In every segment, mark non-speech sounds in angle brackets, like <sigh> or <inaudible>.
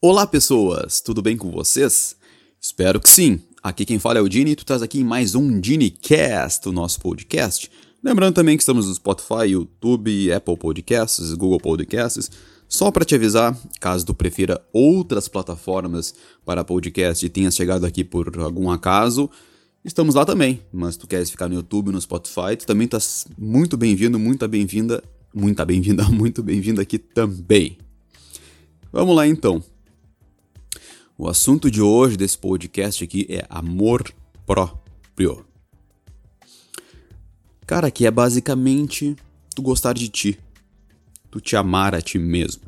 Olá pessoas, tudo bem com vocês? Espero que sim. Aqui quem fala é o Dini e tu estás aqui em mais um DiniCast, o nosso podcast. Lembrando também que estamos no Spotify, YouTube, Apple Podcasts, Google Podcasts. Só para te avisar, caso tu prefira outras plataformas para podcast e tenhas chegado aqui por algum acaso, estamos lá também. Mas se tu queres ficar no YouTube, no Spotify, tu também estás muito bem-vindo, muito bem-vinda, muito bem-vinda, <laughs> muito bem-vinda aqui também. Vamos lá então. O assunto de hoje desse podcast aqui é amor próprio. Cara, que é basicamente tu gostar de ti, tu te amar a ti mesmo.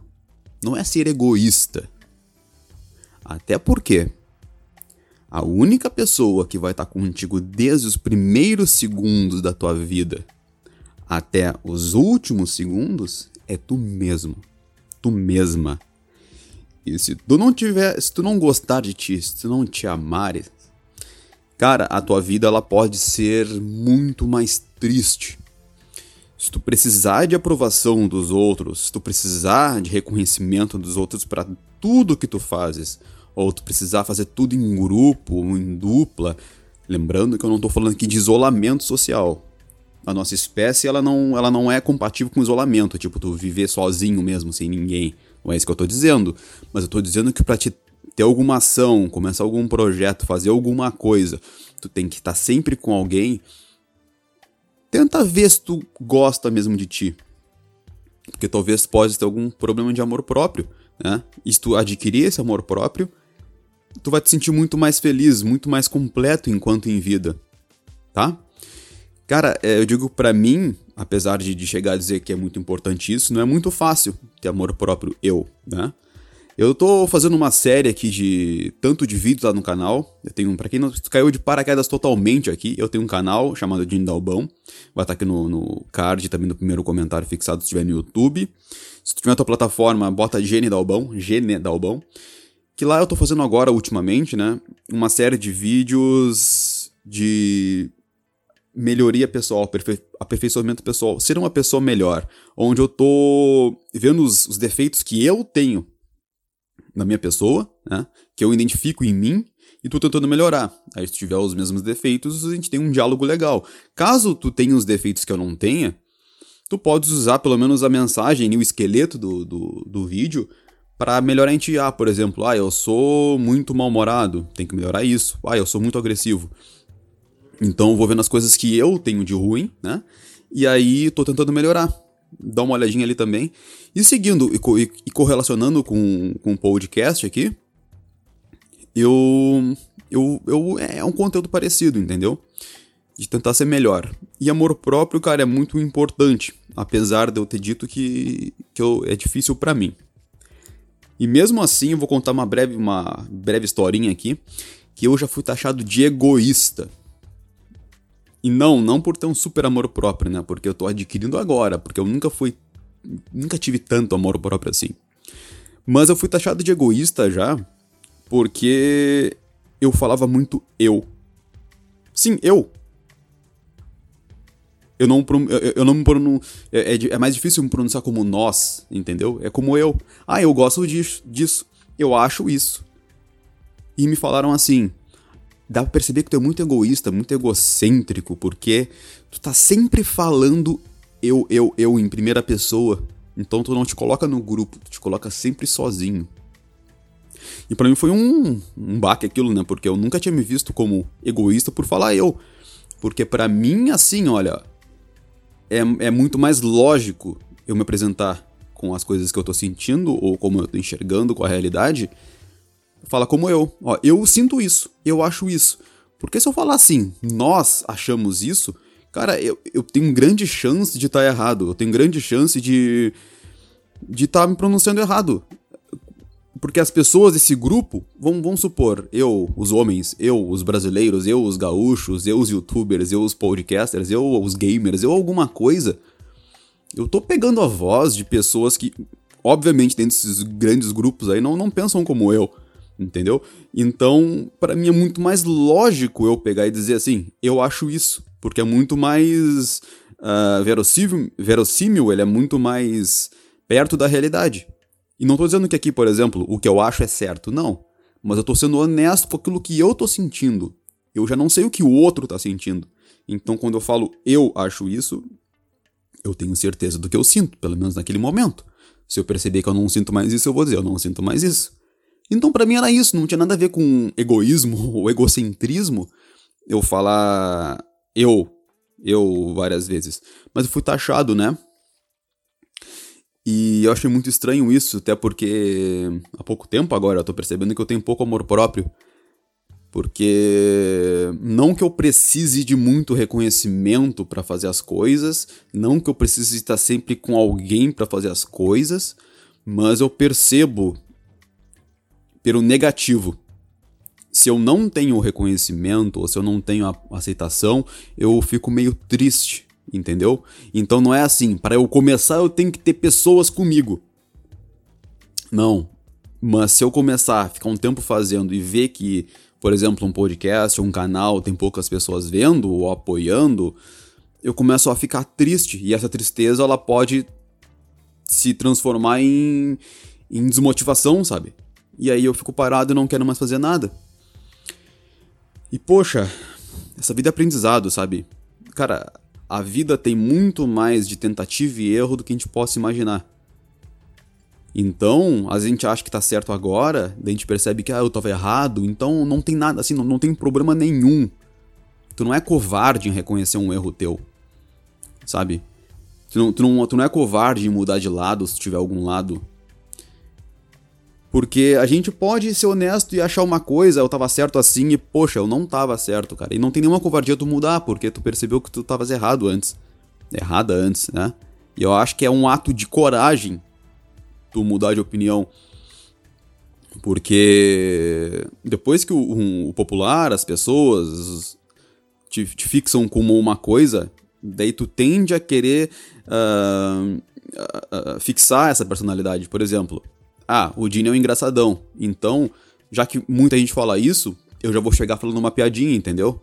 Não é ser egoísta. Até porque a única pessoa que vai estar contigo desde os primeiros segundos da tua vida até os últimos segundos é tu mesmo, tu mesma. E se tu não tiver, se tu não gostar de ti, se tu não te amares, cara, a tua vida ela pode ser muito mais triste. Se tu precisar de aprovação dos outros, se tu precisar de reconhecimento dos outros para tudo que tu fazes, ou tu precisar fazer tudo em grupo ou em dupla, lembrando que eu não estou falando aqui de isolamento social. A nossa espécie ela não, ela não é compatível com isolamento, tipo tu viver sozinho mesmo, sem ninguém. Não é isso que eu tô dizendo. Mas eu tô dizendo que pra te ter alguma ação, começar algum projeto, fazer alguma coisa, tu tem que estar tá sempre com alguém. Tenta ver se tu gosta mesmo de ti. Porque talvez pode ter algum problema de amor próprio, né? E se tu adquirir esse amor próprio, tu vai te sentir muito mais feliz, muito mais completo enquanto em vida, tá? Cara, é, eu digo para mim, apesar de, de chegar a dizer que é muito importante isso, não é muito fácil ter amor próprio eu, né? Eu tô fazendo uma série aqui de tanto de vídeos lá no canal. Eu tenho, para quem não caiu de paraquedas totalmente aqui, eu tenho um canal chamado Dini Dalbão. Vai estar tá aqui no, no card também no primeiro comentário fixado se estiver no YouTube. Se tu tiver na tua plataforma, bota Gene Dalbão, Gene Dalbão. Que lá eu tô fazendo agora ultimamente, né, uma série de vídeos de melhoria pessoal, aperfeiçoamento pessoal, ser uma pessoa melhor, onde eu tô vendo os, os, defeitos que eu tenho na minha pessoa, né, que eu identifico em mim e tô tentando melhorar. Aí se tu tiver os mesmos defeitos, a gente tem um diálogo legal. Caso tu tenha os defeitos que eu não tenha, tu podes usar pelo menos a mensagem e o esqueleto do, do, do vídeo para melhorar em ti. Ah, por exemplo, ah, eu sou muito mal-humorado, tem que melhorar isso. Ah, eu sou muito agressivo então vou vendo as coisas que eu tenho de ruim, né? E aí tô tentando melhorar. Dá uma olhadinha ali também. E seguindo e, co e, correlacionando com, com o podcast aqui, eu, eu, eu. É um conteúdo parecido, entendeu? De tentar ser melhor. E amor próprio, cara, é muito importante. Apesar de eu ter dito que, que eu, é difícil para mim. E mesmo assim, eu vou contar uma breve, uma breve historinha aqui. Que eu já fui taxado de egoísta e não, não por ter um super amor próprio, né? Porque eu tô adquirindo agora, porque eu nunca fui. Nunca tive tanto amor próprio assim. Mas eu fui taxado de egoísta já, porque eu falava muito eu. Sim, eu. Eu não, eu não me pronuncio. É, é, é, mais difícil me pronunciar como nós, entendeu? É como eu. Ah, eu gosto disso, disso. Eu acho isso. E me falaram assim: dá pra perceber que tu é muito egoísta, muito egocêntrico, porque tu tá sempre falando eu, eu, eu em primeira pessoa. Então tu não te coloca no grupo, tu te coloca sempre sozinho. E para mim foi um, um baque aquilo, né? Porque eu nunca tinha me visto como egoísta por falar eu. Porque para mim, assim, olha, é, é muito mais lógico eu me apresentar com as coisas que eu tô sentindo ou como eu tô enxergando com a realidade fala como eu. Ó, eu sinto isso, eu acho isso. Porque se eu falar assim, nós achamos isso, cara, eu, eu tenho grande chance de estar tá errado. Eu tenho grande chance de de estar tá me pronunciando errado. Porque as pessoas desse grupo, vão, vão supor, eu, os homens, eu, os brasileiros, eu, os gaúchos, eu, os youtubers, eu, os podcasters, eu, os gamers, eu, alguma coisa. Eu tô pegando a voz de pessoas que, obviamente, dentro desses grandes grupos aí, não, não pensam como eu entendeu? Então, para mim é muito mais lógico eu pegar e dizer assim, eu acho isso, porque é muito mais uh, verossímil, verossímil, ele é muito mais perto da realidade. E não tô dizendo que aqui, por exemplo, o que eu acho é certo, não. Mas eu tô sendo honesto com aquilo que eu tô sentindo. Eu já não sei o que o outro tá sentindo. Então, quando eu falo eu acho isso, eu tenho certeza do que eu sinto, pelo menos naquele momento. Se eu perceber que eu não sinto mais isso, eu vou dizer, eu não sinto mais isso. Então, para mim era isso, não tinha nada a ver com egoísmo <laughs> ou egocentrismo eu falar eu, eu várias vezes. Mas eu fui taxado, né? E eu achei muito estranho isso, até porque há pouco tempo agora eu tô percebendo que eu tenho pouco amor próprio. Porque não que eu precise de muito reconhecimento para fazer as coisas, não que eu precise estar sempre com alguém para fazer as coisas, mas eu percebo pelo negativo. Se eu não tenho reconhecimento ou se eu não tenho aceitação, eu fico meio triste, entendeu? Então não é assim, para eu começar eu tenho que ter pessoas comigo. Não. Mas se eu começar a ficar um tempo fazendo e ver que por exemplo, um podcast ou um canal tem poucas pessoas vendo ou apoiando, eu começo a ficar triste. E essa tristeza ela pode se transformar em, em desmotivação, sabe? E aí eu fico parado e não quero mais fazer nada. E poxa, essa vida é aprendizado, sabe? Cara, a vida tem muito mais de tentativa e erro do que a gente possa imaginar. Então, a gente acha que tá certo agora, daí a gente percebe que ah, eu tava errado, então não tem nada, assim, não, não tem problema nenhum. Tu não é covarde em reconhecer um erro teu, sabe? Tu não, tu não, tu não é covarde em mudar de lado se tiver algum lado. Porque a gente pode ser honesto e achar uma coisa, eu tava certo assim e, poxa, eu não tava certo, cara. E não tem nenhuma covardia tu mudar, porque tu percebeu que tu tavas errado antes. Errada antes, né? E eu acho que é um ato de coragem tu mudar de opinião. Porque depois que o, um, o popular, as pessoas te, te, fixam como uma coisa, daí tu tende a querer uh, uh, uh, fixar essa personalidade. Por exemplo, ah, o Dini é um engraçadão. Então, já que muita gente fala isso, eu já vou chegar falando uma piadinha, entendeu?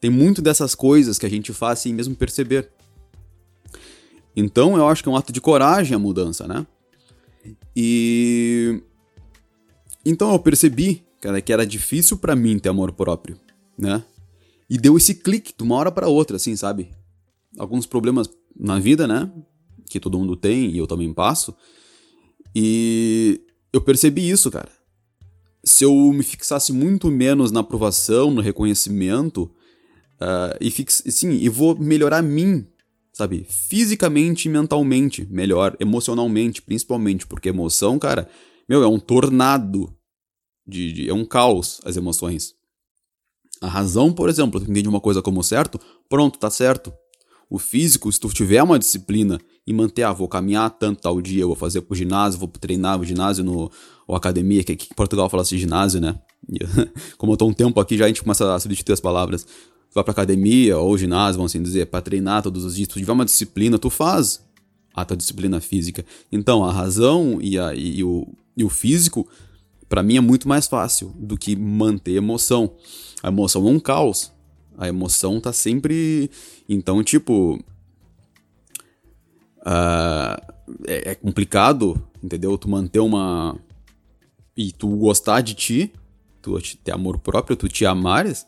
Tem muito dessas coisas que a gente faz sem mesmo perceber. Então, eu acho que é um ato de coragem a mudança, né? E então eu percebi, cara, que era difícil para mim ter amor próprio, né? E deu esse clique de uma hora para outra, assim, sabe? Alguns problemas na vida, né? Que todo mundo tem e eu também passo. E eu percebi isso, cara. Se eu me fixasse muito menos na aprovação, no reconhecimento, uh, e, fix, sim, e vou melhorar mim sabe? Fisicamente e mentalmente melhor, emocionalmente principalmente, porque emoção, cara, meu, é um tornado, de, de, é um caos as emoções. A razão, por exemplo, tu entende uma coisa como certo, pronto, tá certo. O físico, se tu tiver uma disciplina e manter, ah, vou caminhar tanto tal dia, vou fazer pro ginásio, vou treinar o ginásio no, ou academia, que aqui em Portugal fala assim ginásio, né? <laughs> Como eu tô um tempo aqui, já a gente começa a substituir as palavras vai pra academia ou ginásio, vamos assim dizer, para treinar todos os dias, tu tiver uma disciplina, tu faz a tua disciplina física. Então, a razão e, a, e, o, e o físico, para mim, é muito mais fácil do que manter emoção. A emoção é um caos. A emoção tá sempre. Então, tipo. Uh, é, é complicado, entendeu? Tu manter uma. E tu gostar de ti, tu ter amor próprio, tu te amares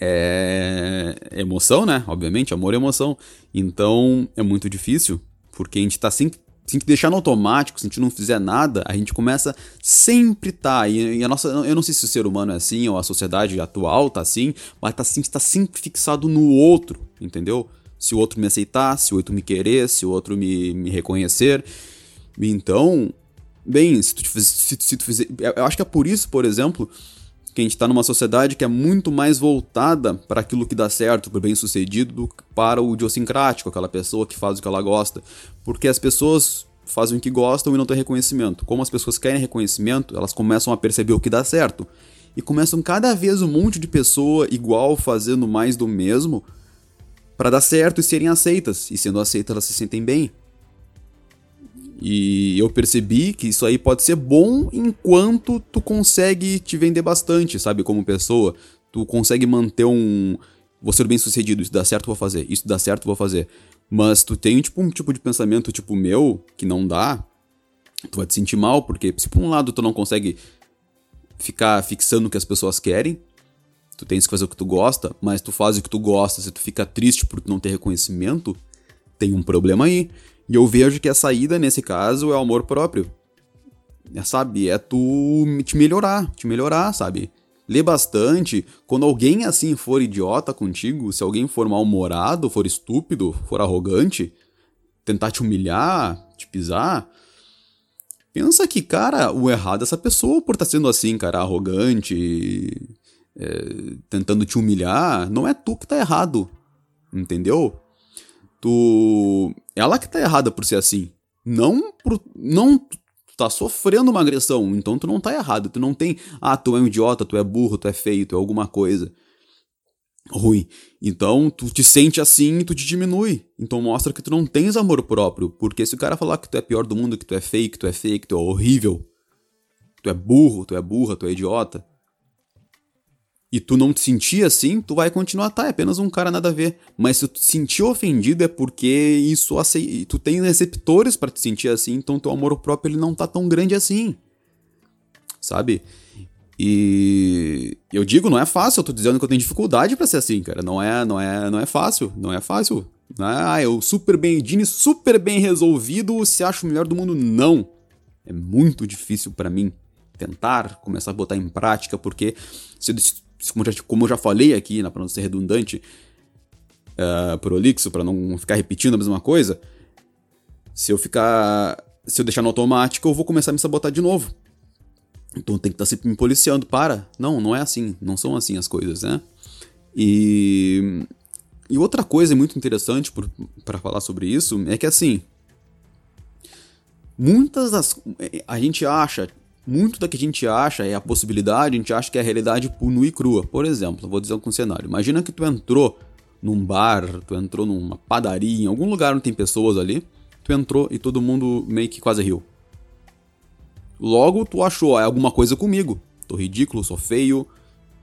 é emoção, né? Obviamente, amor é emoção. Então é muito difícil, porque a gente tá sempre. Se a gente deixar no automático, se a gente não fizer nada, a gente começa sempre tá. E, a nossa. Eu não sei se o ser humano é assim, ou a sociedade atual tá assim, mas tá, assim, tá sempre fixado no outro, entendeu? Se o outro me aceitar, se o outro me querer, se o outro me, me reconhecer. Então, bem, se tu, se, se tu fizer. Eu acho que é por isso, por exemplo, que a gente está numa sociedade que é muito mais voltada para aquilo que dá certo, para o bem-sucedido, do que para o idiosincrático, aquela pessoa que faz o que ela gosta. Porque as pessoas fazem o que gostam e não têm reconhecimento. Como as pessoas querem reconhecimento, elas começam a perceber o que dá certo. E começam cada vez um monte de pessoa igual fazendo mais do mesmo para dar certo e serem aceitas. E sendo aceitas, elas se sentem bem. E eu percebi que isso aí pode ser bom enquanto tu consegue te vender bastante, sabe, como pessoa. Tu consegue manter um. Vou ser bem sucedido, isso dá certo, vou fazer. Isso dá certo, vou fazer. Mas tu tem tipo um tipo de pensamento tipo meu, que não dá, tu vai te sentir mal, porque se por um lado tu não consegue ficar fixando o que as pessoas querem, tu tens que fazer o que tu gosta, mas tu faz o que tu gosta, se tu fica triste por tu não ter reconhecimento, tem um problema aí. E eu vejo que a saída, nesse caso, é o amor próprio. É, sabe? É tu te melhorar, te melhorar, sabe? Lê bastante. Quando alguém assim for idiota contigo, se alguém for mal-humorado, for estúpido, for arrogante, tentar te humilhar, te pisar, pensa que, cara, o errado é essa pessoa por estar tá sendo assim, cara, arrogante, é, tentando te humilhar. Não é tu que tá errado, entendeu? Tu. Ela que tá errada por ser assim. Não por. Não tá sofrendo uma agressão, então tu não tá errado. Tu não tem. Ah, tu é um idiota, tu é burro, tu é feio, tu é alguma coisa ruim. Então, tu te sente assim e tu te diminui. Então mostra que tu não tens amor próprio. Porque se o cara falar que tu é pior do mundo, que tu é feio, que tu é feio, que tu é horrível, tu é burro, tu é burra, tu é idiota, e tu não te sentir assim, tu vai continuar, tá, é apenas um cara nada a ver. Mas se tu te sentir ofendido é porque isso tu tem receptores para te sentir assim, então teu amor próprio ele não tá tão grande assim. Sabe? E eu digo, não é fácil, eu tô dizendo que eu tenho dificuldade para ser assim, cara. Não é, não é, não é fácil, não é fácil. Não é, ah, eu super bem, Dini super bem resolvido, se acho o melhor do mundo, não. É muito difícil para mim tentar começar a botar em prática, porque se como, já, como eu já falei aqui, né, para não ser redundante, uh, prolixo, para não ficar repetindo a mesma coisa, se eu ficar. Se eu deixar no automático, eu vou começar a me sabotar de novo. Então tem que estar tá sempre me policiando. Para! Não, não é assim. Não são assim as coisas, né? E. E outra coisa muito interessante para falar sobre isso é que assim. Muitas das. A gente acha muito da que a gente acha é a possibilidade, a gente acha que é a realidade nua e crua. Por exemplo, vou dizer um cenário. Imagina que tu entrou num bar, tu entrou numa padaria, em algum lugar onde tem pessoas ali, tu entrou e todo mundo meio que quase riu. Logo, tu achou, é alguma coisa comigo. Tô ridículo, sou feio,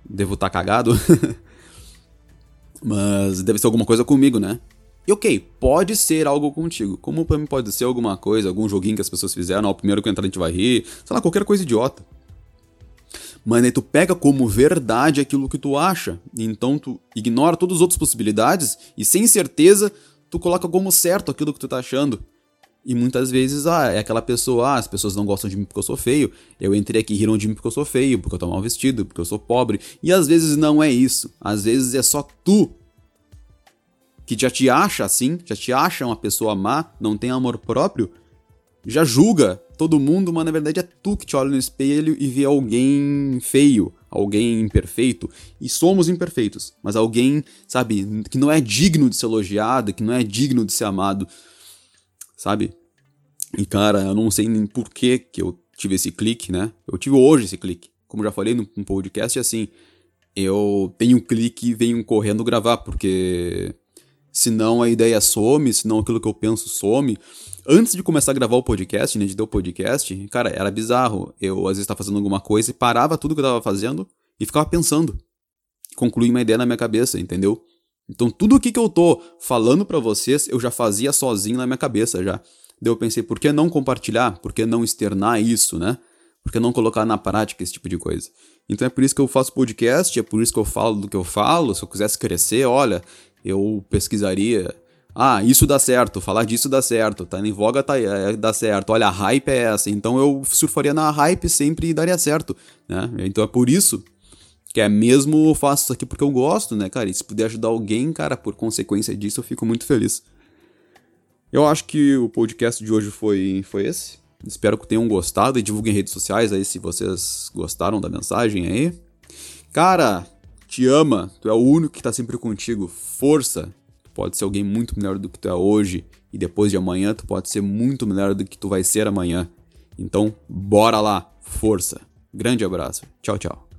devo estar tá cagado. <laughs> Mas deve ser alguma coisa comigo, né? E ok, pode ser algo contigo. Como pra mim pode ser alguma coisa, algum joguinho que as pessoas fizeram, ó, o primeiro que entrar a gente vai rir, sei lá, qualquer coisa idiota. Mas aí tu pega como verdade aquilo que tu acha, então tu ignora todas as outras possibilidades e sem certeza tu coloca como certo aquilo que tu tá achando. E muitas vezes, ah, é aquela pessoa, ah, as pessoas não gostam de mim porque eu sou feio, eu entrei aqui e riram de mim porque eu sou feio, porque eu tô mal vestido, porque eu sou pobre. E às vezes não é isso. Às vezes é só tu que já te acha assim, já te acha uma pessoa má, não tem amor próprio, já julga todo mundo, mas na verdade é tu que te olha no espelho e vê alguém feio, alguém imperfeito. E somos imperfeitos, mas alguém, sabe, que não é digno de ser elogiado, que não é digno de ser amado, sabe? E cara, eu não sei nem por que que eu tive esse clique, né? Eu tive hoje esse clique. Como já falei no, podcast, assim, eu tenho um clique e venho correndo gravar, porque senão a ideia some, senão aquilo que eu penso some. Antes de começar a gravar o podcast, né, de ter o podcast, cara, era bizarro. Eu às vezes estava fazendo alguma coisa e parava tudo que eu estava fazendo e ficava pensando. Concluía uma ideia na minha cabeça, entendeu? Então tudo o que, que eu tô falando para vocês, eu já fazia sozinho na minha cabeça já. Daí eu pensei, por que não compartilhar? Por que não externar isso, né? Por que não colocar na prática esse tipo de coisa? Então é por isso que eu faço podcast, é por isso que eu falo do que eu falo. Se eu quisesse crescer, olha, eu pesquisaria. Ah, isso dá certo, falar disso dá certo, tá em voga tá, é, dá certo, olha, a hype é essa, então eu surfaria na hype sempre e daria certo, né? Então é por isso que é mesmo eu faço isso aqui porque eu gosto, né, cara? E se puder ajudar alguém, cara, por consequência disso, eu fico muito feliz. Eu acho que o podcast de hoje foi, foi esse. Espero que tenham gostado e divulguem em redes sociais aí se vocês gostaram da mensagem aí. Cara, te ama, tu é o único que tá sempre contigo. Força! Tu pode ser alguém muito melhor do que tu é hoje e depois de amanhã tu pode ser muito melhor do que tu vai ser amanhã. Então, bora lá, força. Grande abraço. Tchau, tchau.